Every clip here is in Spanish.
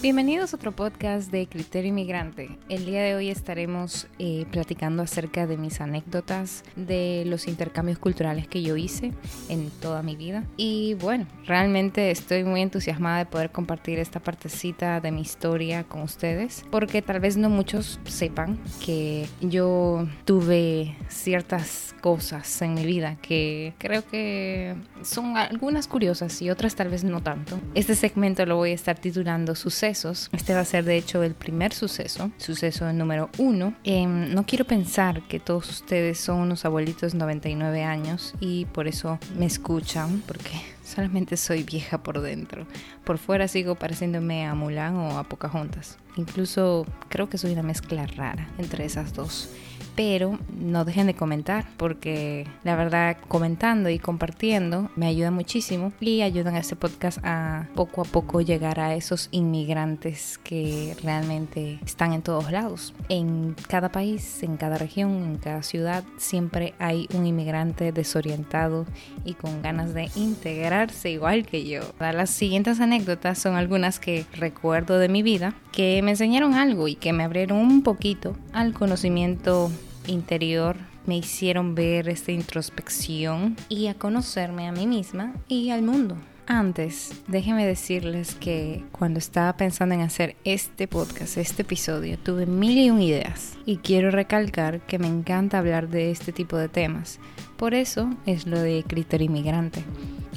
Bienvenidos a otro podcast de Criterio Inmigrante. El día de hoy estaremos eh, platicando acerca de mis anécdotas de los intercambios culturales que yo hice en toda mi vida. Y bueno, realmente estoy muy entusiasmada de poder compartir esta partecita de mi historia con ustedes, porque tal vez no muchos sepan que yo tuve ciertas cosas en mi vida que creo que son algunas curiosas y otras tal vez no tanto. Este segmento lo voy a estar titulando Sucesos este va a ser de hecho el primer suceso, suceso número uno. Em, no quiero pensar que todos ustedes son unos abuelitos de 99 años y por eso me escuchan, porque solamente soy vieja por dentro. Por fuera sigo pareciéndome a Mulan o a Pocahontas. Incluso creo que soy una mezcla rara entre esas dos pero no dejen de comentar porque la verdad comentando y compartiendo me ayuda muchísimo y ayudan a este podcast a poco a poco llegar a esos inmigrantes que realmente están en todos lados. En cada país, en cada región, en cada ciudad siempre hay un inmigrante desorientado y con ganas de integrarse igual que yo. Las siguientes anécdotas son algunas que recuerdo de mi vida que me enseñaron algo y que me abrieron un poquito al conocimiento interior me hicieron ver esta introspección y a conocerme a mí misma y al mundo. Antes, déjenme decirles que cuando estaba pensando en hacer este podcast, este episodio, tuve mil y un ideas y quiero recalcar que me encanta hablar de este tipo de temas. Por eso es lo de criterio inmigrante.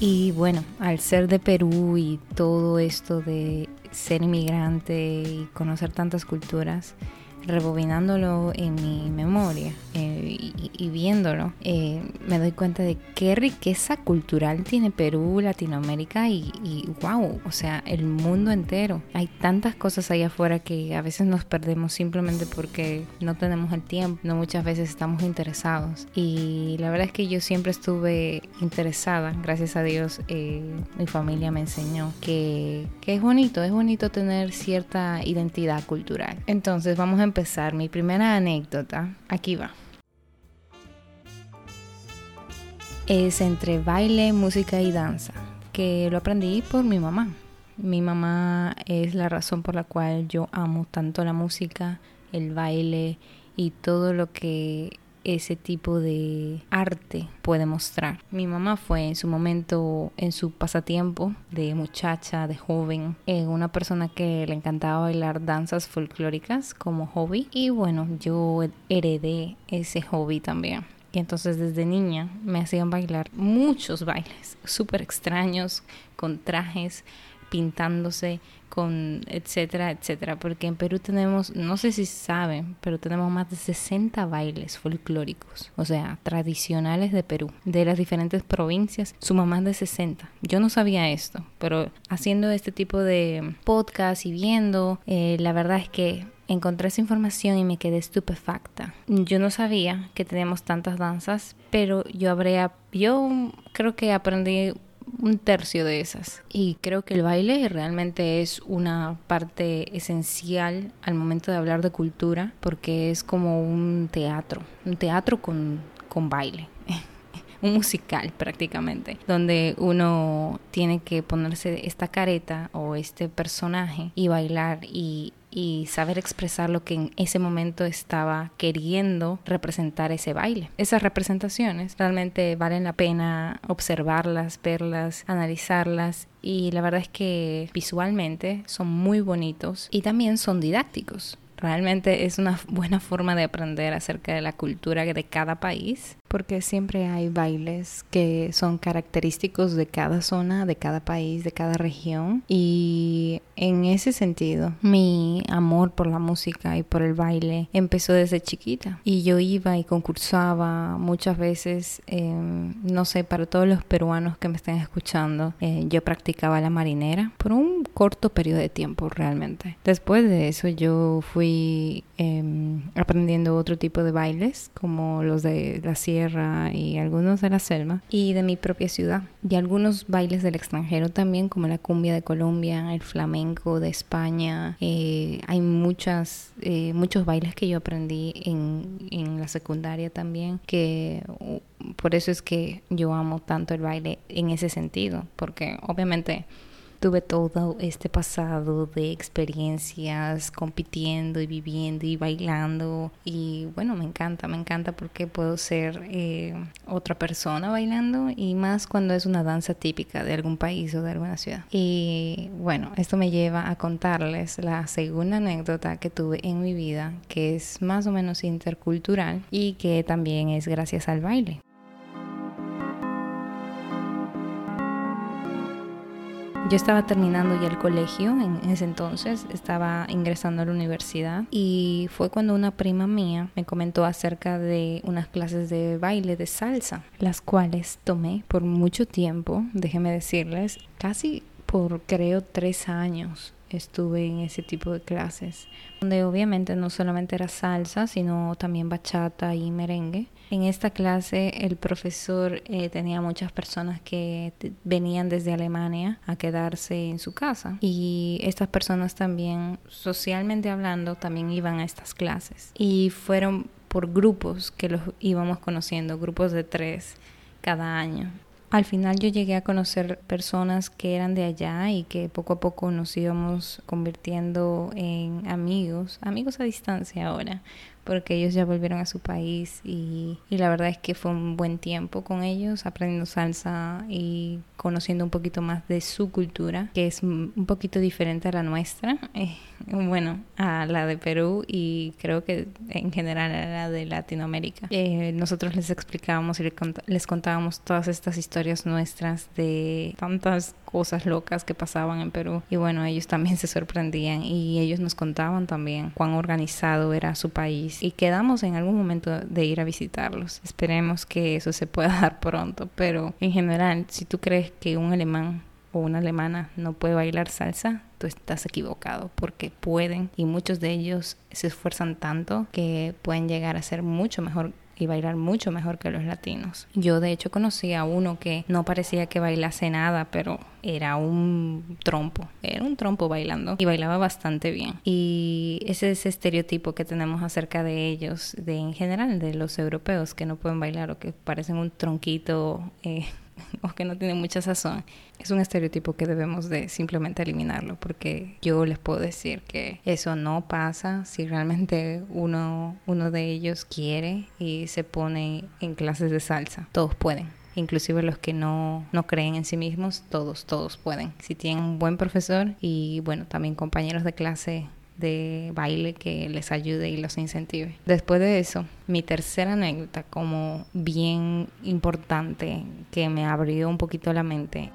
Y bueno, al ser de Perú y todo esto de ser inmigrante y conocer tantas culturas, rebobinándolo en mi memoria eh, y, viéndolo, eh, me doy cuenta de qué riqueza cultural tiene Perú, Latinoamérica y, y, wow, o sea, el mundo entero. Hay tantas cosas allá afuera que a veces nos perdemos simplemente porque no tenemos el tiempo, no muchas veces estamos interesados. Y la verdad es que yo siempre estuve interesada, gracias a Dios, eh, mi familia me enseñó que, que es bonito, es bonito tener cierta identidad cultural. Entonces vamos a empezar mi primera anécdota. Aquí va. Es entre baile, música y danza, que lo aprendí por mi mamá. Mi mamá es la razón por la cual yo amo tanto la música, el baile y todo lo que ese tipo de arte puede mostrar. Mi mamá fue en su momento, en su pasatiempo de muchacha, de joven, eh, una persona que le encantaba bailar danzas folclóricas como hobby y bueno, yo heredé ese hobby también. Y entonces desde niña me hacían bailar muchos bailes súper extraños, con trajes, pintándose, con etcétera, etcétera, porque en Perú tenemos, no sé si saben, pero tenemos más de 60 bailes folclóricos, o sea, tradicionales de Perú, de las diferentes provincias, suma más de 60. Yo no sabía esto, pero haciendo este tipo de podcast y viendo, eh, la verdad es que encontré esa información y me quedé estupefacta. Yo no sabía que teníamos tantas danzas, pero yo habré, yo creo que aprendí un tercio de esas. Y creo que el baile realmente es una parte esencial al momento de hablar de cultura porque es como un teatro, un teatro con, con baile. un musical prácticamente, donde uno tiene que ponerse esta careta o este personaje y bailar y y saber expresar lo que en ese momento estaba queriendo representar ese baile. Esas representaciones realmente valen la pena observarlas, verlas, analizarlas y la verdad es que visualmente son muy bonitos y también son didácticos. Realmente es una buena forma de aprender acerca de la cultura de cada país porque siempre hay bailes que son característicos de cada zona, de cada país, de cada región. Y en ese sentido, mi amor por la música y por el baile empezó desde chiquita. Y yo iba y concursaba muchas veces, em, no sé, para todos los peruanos que me estén escuchando, eh, yo practicaba la marinera por un corto periodo de tiempo realmente. Después de eso yo fui em, aprendiendo otro tipo de bailes, como los de la sierra y algunos de la selva y de mi propia ciudad. Y algunos bailes del extranjero también, como la cumbia de Colombia, el flamenco de España. Eh, hay muchas, eh, muchos bailes que yo aprendí en, en la secundaria también, que por eso es que yo amo tanto el baile en ese sentido, porque obviamente tuve todo este pasado de experiencias compitiendo y viviendo y bailando y bueno, me encanta, me encanta porque puedo ser eh, otra persona bailando y más cuando es una danza típica de algún país o de alguna ciudad. Y bueno, esto me lleva a contarles la segunda anécdota que tuve en mi vida que es más o menos intercultural y que también es gracias al baile. Yo estaba terminando ya el colegio en ese entonces, estaba ingresando a la universidad y fue cuando una prima mía me comentó acerca de unas clases de baile de salsa, las cuales tomé por mucho tiempo, déjenme decirles, casi por creo tres años estuve en ese tipo de clases, donde obviamente no solamente era salsa, sino también bachata y merengue. En esta clase el profesor eh, tenía muchas personas que venían desde Alemania a quedarse en su casa y estas personas también, socialmente hablando, también iban a estas clases y fueron por grupos que los íbamos conociendo, grupos de tres cada año. Al final yo llegué a conocer personas que eran de allá y que poco a poco nos íbamos convirtiendo en amigos, amigos a distancia ahora, porque ellos ya volvieron a su país y, y, la verdad es que fue un buen tiempo con ellos, aprendiendo salsa y conociendo un poquito más de su cultura, que es un poquito diferente a la nuestra, eh, bueno, a la de Perú y creo que en general a la de Latinoamérica. Eh, nosotros les explicábamos y les contábamos todas estas historias nuestras de tantas cosas locas que pasaban en Perú y bueno, ellos también se sorprendían y ellos nos contaban también cuán organizado era su país y quedamos en algún momento de ir a visitarlos. Esperemos que eso se pueda dar pronto, pero en general, si tú crees que un alemán o una alemana no puede bailar salsa, tú estás equivocado. Porque pueden y muchos de ellos se esfuerzan tanto que pueden llegar a ser mucho mejor y bailar mucho mejor que los latinos. Yo de hecho conocí a uno que no parecía que bailase nada, pero era un trompo, era un trompo bailando y bailaba bastante bien. Y ese es ese estereotipo que tenemos acerca de ellos, de en general de los europeos que no pueden bailar o que parecen un tronquito eh, o que no tiene mucha sazón, es un estereotipo que debemos de simplemente eliminarlo porque yo les puedo decir que eso no pasa si realmente uno, uno de ellos quiere y se pone en clases de salsa. Todos pueden inclusive los que no, no creen en sí mismos, todos, todos pueden. Si tienen un buen profesor y bueno, también compañeros de clase de baile que les ayude y los incentive. Después de eso, mi tercera anécdota como bien importante que me abrió un poquito la mente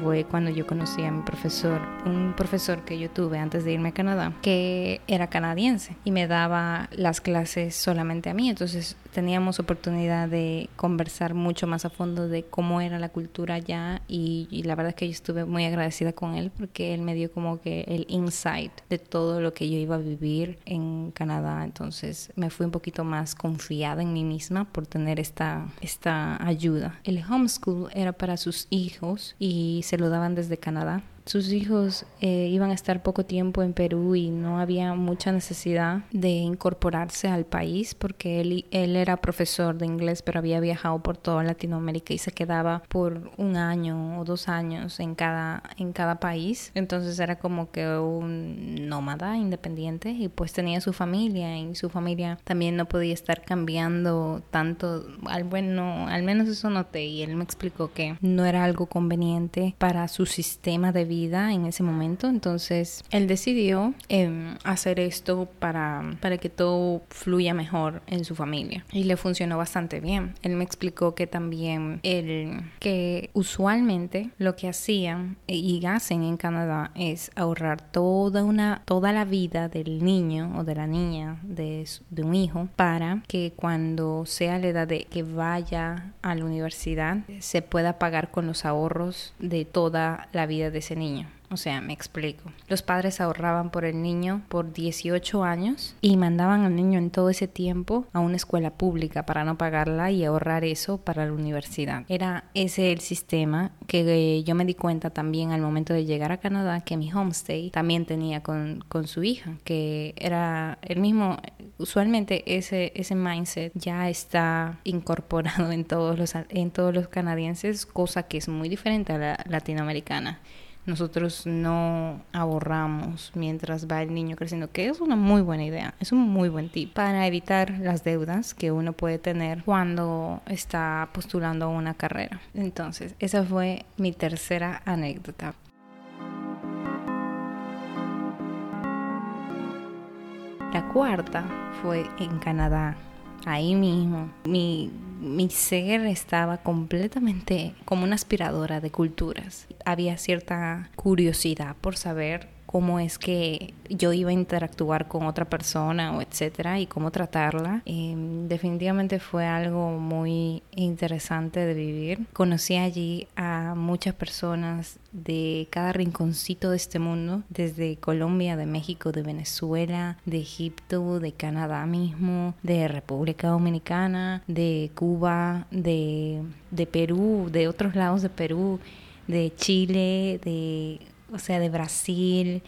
fue cuando yo conocí a mi profesor, un profesor que yo tuve antes de irme a Canadá, que era canadiense y me daba las clases solamente a mí. Entonces teníamos oportunidad de conversar mucho más a fondo de cómo era la cultura allá y, la verdad es que yo estuve muy agradecida con él porque él me dio como que el insight de todo lo que yo iba a vivir en Canadá. Entonces me fui un poquito más confiada en mí misma por tener esta, esta ayuda. El homeschool era para sus hijos y se lo daban desde Canadá sus hijos eh, iban a estar poco tiempo en Perú y no había mucha necesidad de incorporarse al país porque él, él era profesor de inglés pero había viajado por toda Latinoamérica y se quedaba por un año o dos años en cada, en cada país. Entonces era como que un nómada independiente y pues tenía su familia y su familia también no podía estar cambiando tanto. Al, bueno, al menos eso noté y él me explicó que no era algo conveniente para su sistema de vida en ese momento. Entonces él decidió em, hacer esto para, para que todo fluya mejor en su familia. Y le funcionó bastante bien. Él me explicó que también él, que usualmente lo que hacían y hacen en Canadá es ahorrar toda una, toda la vida del niño o de la niña de, de un hijo para que cuando sea la edad de que vaya a la universidad se pueda pagar con los ahorros de toda la vida de ese niño. O sea, me explico. Los padres ahorraban por el niño por 18 años y mandaban al niño en todo ese tiempo a una escuela pública para no pagarla y ahorrar eso para la universidad. Era ese el sistema que yo me di cuenta también al momento de llegar a Canadá que mi homestay también tenía con, con su hija, que era el mismo usualmente ese, ese mindset ya está incorporado en todos, los, en todos los canadienses, cosa que es muy diferente a la latinoamericana nosotros no ahorramos mientras va el niño creciendo, que es una muy buena idea, es un muy buen tip para evitar las deudas que uno puede tener cuando está postulando una carrera. Entonces, esa fue mi tercera anécdota. La cuarta fue en Canadá, ahí mismo. Mi mi ser estaba completamente como una aspiradora de culturas. Había cierta curiosidad por saber cómo es que yo iba a interactuar con otra persona o etcétera y cómo tratarla. Em, definitivamente fue algo muy interesante de vivir. Conocí allí a muchas personas de cada rinconcito de este mundo, desde Colombia, de México, de Venezuela, de Egipto, de Canadá mismo, de República Dominicana, de Cuba, de, de Perú, de otros lados de Perú, de Chile, de o sea, de Brasil,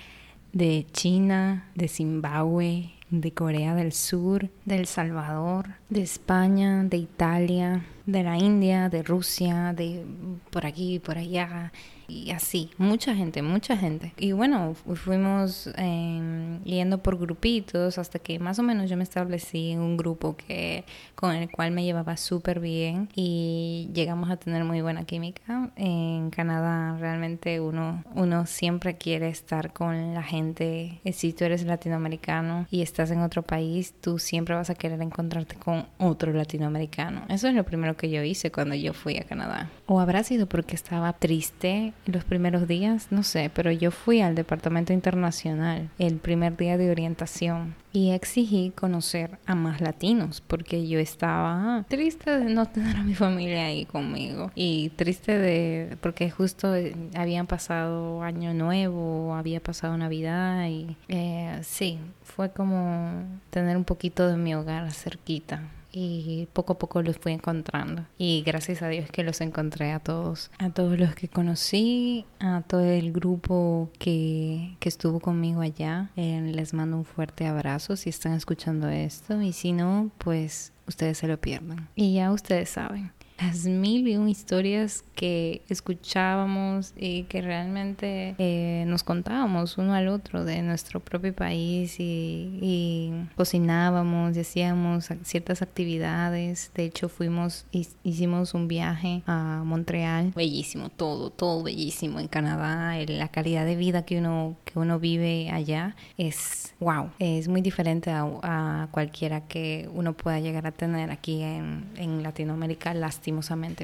de China, de Zimbabue, de Corea del Sur, de El Salvador, de España, de Italia, de la India, de Rusia, de por aquí, por allá, y así, mucha gente, mucha gente. Y bueno, fuimos eh, yendo por grupitos hasta que más o menos yo me establecí en un grupo que con el cual me llevaba súper bien y llegamos a tener muy buena química. En Canadá realmente uno, uno siempre quiere estar con la gente. Si tú eres latinoamericano y estás en otro país, tú siempre vas a querer encontrarte con otro latinoamericano. Eso es lo primero que yo hice cuando yo fui a Canadá. O habrá sido porque estaba triste los primeros días, no sé, pero yo fui al departamento internacional el primer día de orientación y exigí conocer a más latinos porque yo estaba triste de no tener a mi familia ahí conmigo y triste de porque justo eh, habían pasado año nuevo, había pasado Navidad y eh, sí, fue como tener un poquito de mi hogar cerquita y poco a poco los fui encontrando y gracias a Dios que los encontré a todos, a todos los que conocí, a todo el grupo que, que estuvo conmigo allá. Eh, les mando un fuerte abrazo si están escuchando esto y si no, pues ustedes se lo pierdan. Y ya ustedes saben las mil y un historias que escuchábamos y que realmente eh, nos contábamos uno al otro de nuestro propio país y, cocinábamos y hacíamos ciertas actividades. De hecho, fuimos, hicimos un viaje a Montreal. Bellísimo, todo, todo bellísimo en Canadá. La calidad de vida que uno, que uno vive allá es wow, es muy diferente a, cualquiera que uno pueda llegar a tener aquí en, en Latinoamérica. Lástima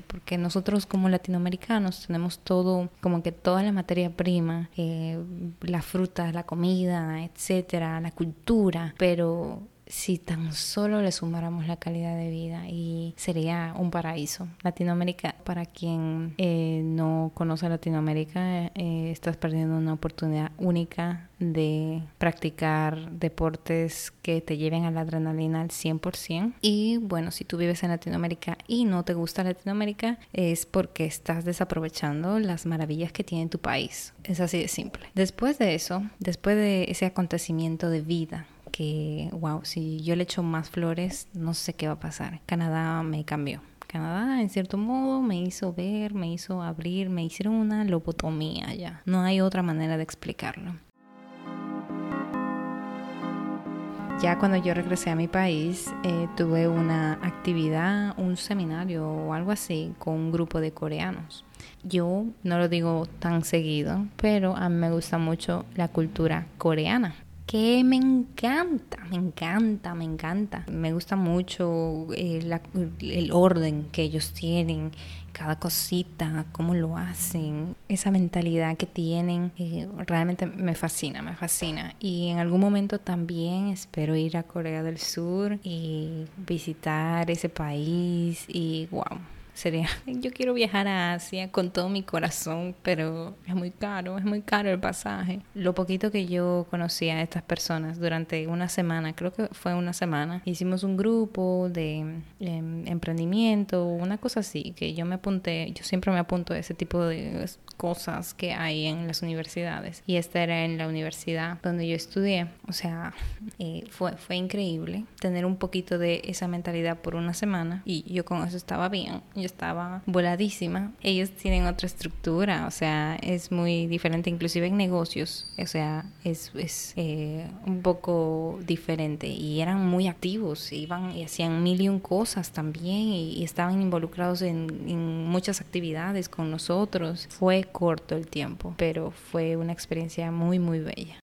porque nosotros como latinoamericanos tenemos todo, como que toda la materia prima, eh, la fruta, la comida, etcétera, la cultura, pero si tan solo le sumáramos la calidad de vida y sería un paraíso. Latinoamérica, para quien eh, no conoce Latinoamérica, eh, estás perdiendo una oportunidad única de practicar deportes que te lleven a la adrenalina al 100%. Y bueno, si tú vives en Latinoamérica y no te gusta Latinoamérica, es porque estás desaprovechando las maravillas que tiene tu país. Es así de simple. Después de eso, después de ese acontecimiento de vida, que, wow, si yo le echo más flores, no sé qué va a pasar. Canadá me cambió. Canadá, en cierto modo, me hizo ver, me hizo abrir, me hicieron una lobotomía ya. No hay otra manera de explicarlo. Ya cuando yo regresé a mi país, eh, tuve una actividad, un seminario o algo así con un grupo de coreanos. Yo no lo digo tan seguido, pero a mí me gusta mucho la cultura coreana que me encanta, me encanta, me encanta. Me gusta mucho eh, el orden que ellos tienen, cada cosita, cómo lo hacen, esa mentalidad que tienen, eh, realmente me fascina, me fascina. Y en algún momento también espero ir a Corea del Sur y visitar ese país y wow sería, yo quiero viajar a Asia con todo mi corazón, pero es muy caro, es muy caro el pasaje. Lo poquito que yo conocía a estas personas durante una semana, creo que fue una semana, hicimos un grupo de em, emprendimiento, una cosa así, que yo me apunté, yo siempre me apunto a ese tipo de cosas que hay en las universidades. Y esta era en la universidad donde yo estudié. O sea, eh, fue, fue increíble tener un poquito de esa mentalidad por una semana y yo con eso estaba bien. Yo estaba voladísima. Ellos tienen otra estructura, o sea, es muy diferente, inclusive en negocios. O sea, es, es eh, un poco diferente y eran muy activos, iban y hacían mil y un cosas también y, estaban involucrados en, en muchas actividades con nosotros. Fue corto el tiempo, pero fue una experiencia muy, muy bella.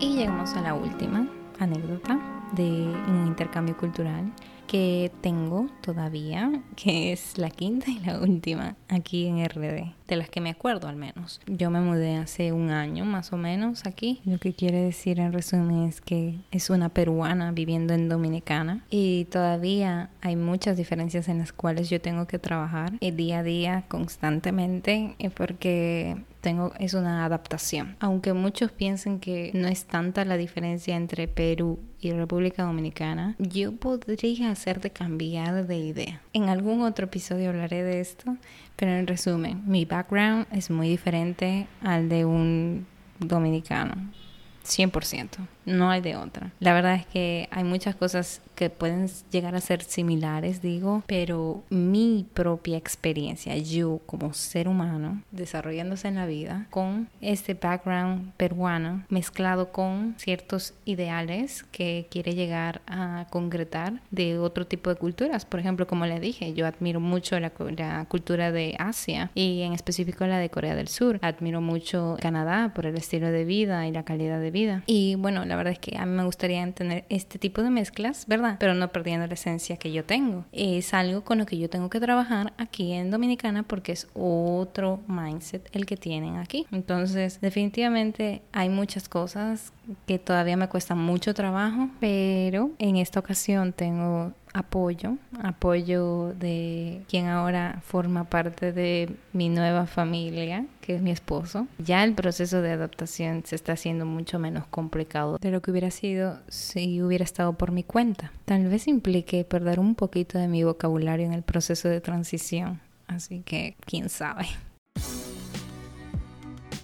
Y llegamos a la última anécdota de un intercambio cultural que tengo todavía, que es la quinta y la última aquí en RD, de las que me acuerdo al menos. Yo me mudé hace un año más o menos aquí. Lo que quiere decir en resumen es que es una peruana viviendo en Dominicana y todavía hay muchas diferencias en las cuales yo tengo que trabajar el día a día constantemente eh, porque tengo es una adaptación. Aunque muchos piensen que no es tanta la diferencia entre Perú y República Dominicana, yo podría hacerte cambiar de idea. En algún otro episodio hablaré de esto, pero en resumen, mi background es muy diferente al de un dominicano. 100%, no hay de otra. La verdad es que hay muchas cosas que pueden llegar a ser similares, digo, pero mi propia experiencia, yo como ser humano, desarrollándose en la vida, con este background peruano mezclado con ciertos ideales que quiere llegar a concretar de otro tipo de culturas. Por ejemplo, como le dije, yo admiro mucho la, cultura de Asia y en específico la de Corea del Sur. Admiro mucho Canadá por el estilo de vida y la calidad de vida. Y bueno, la verdad es que a mí me gustaría tener este tipo de mezclas, ¿verdad? Pero no perdiendo la esencia que yo tengo. Es algo con lo que yo tengo que trabajar aquí en Dominicana porque es otro mindset el que tienen aquí. Entonces, definitivamente hay muchas cosas que todavía me cuestan mucho trabajo, pero en esta ocasión tengo apoyo, apoyo de quien ahora forma parte de mi nueva familia, que es mi esposo. Ya el proceso de adaptación se está haciendo mucho menos complicado de lo que hubiera sido si hubiera estado por mi cuenta. Tal vez implique perder un poquito de mi vocabulario en el proceso de transición, así que quién sabe.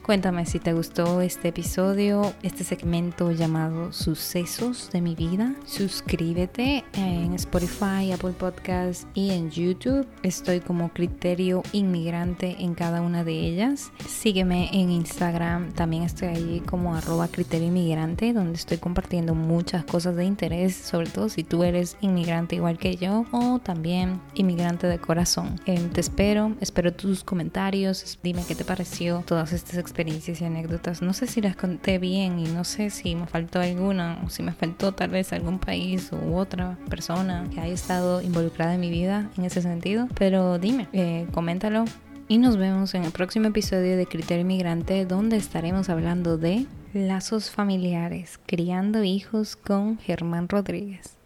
Cuéntame si te gustó este episodio, este segmento llamado Sucesos de mi vida. Suscríbete en Spotify, Apple Podcast y en YouTube. Estoy como Criterio Inmigrante en cada una de ellas. Sígueme en Instagram, también estoy allí como arroba Criterio Inmigrante, donde estoy compartiendo muchas cosas de interés, sobre todo si tú eres inmigrante igual que yo o también inmigrante de corazón. Em, te espero, espero tus comentarios, dime qué te pareció todas estas experiencias experiencias y anécdotas. No sé si las conté bien y no sé si me faltó alguna o si me faltó tal vez algún país u otra persona que haya estado involucrada en mi vida en ese sentido. Pero dime, eh, coméntalo. Y nos vemos en el próximo episodio de Criterio Inmigrante donde estaremos hablando de lazos familiares, criando hijos con Germán Rodríguez.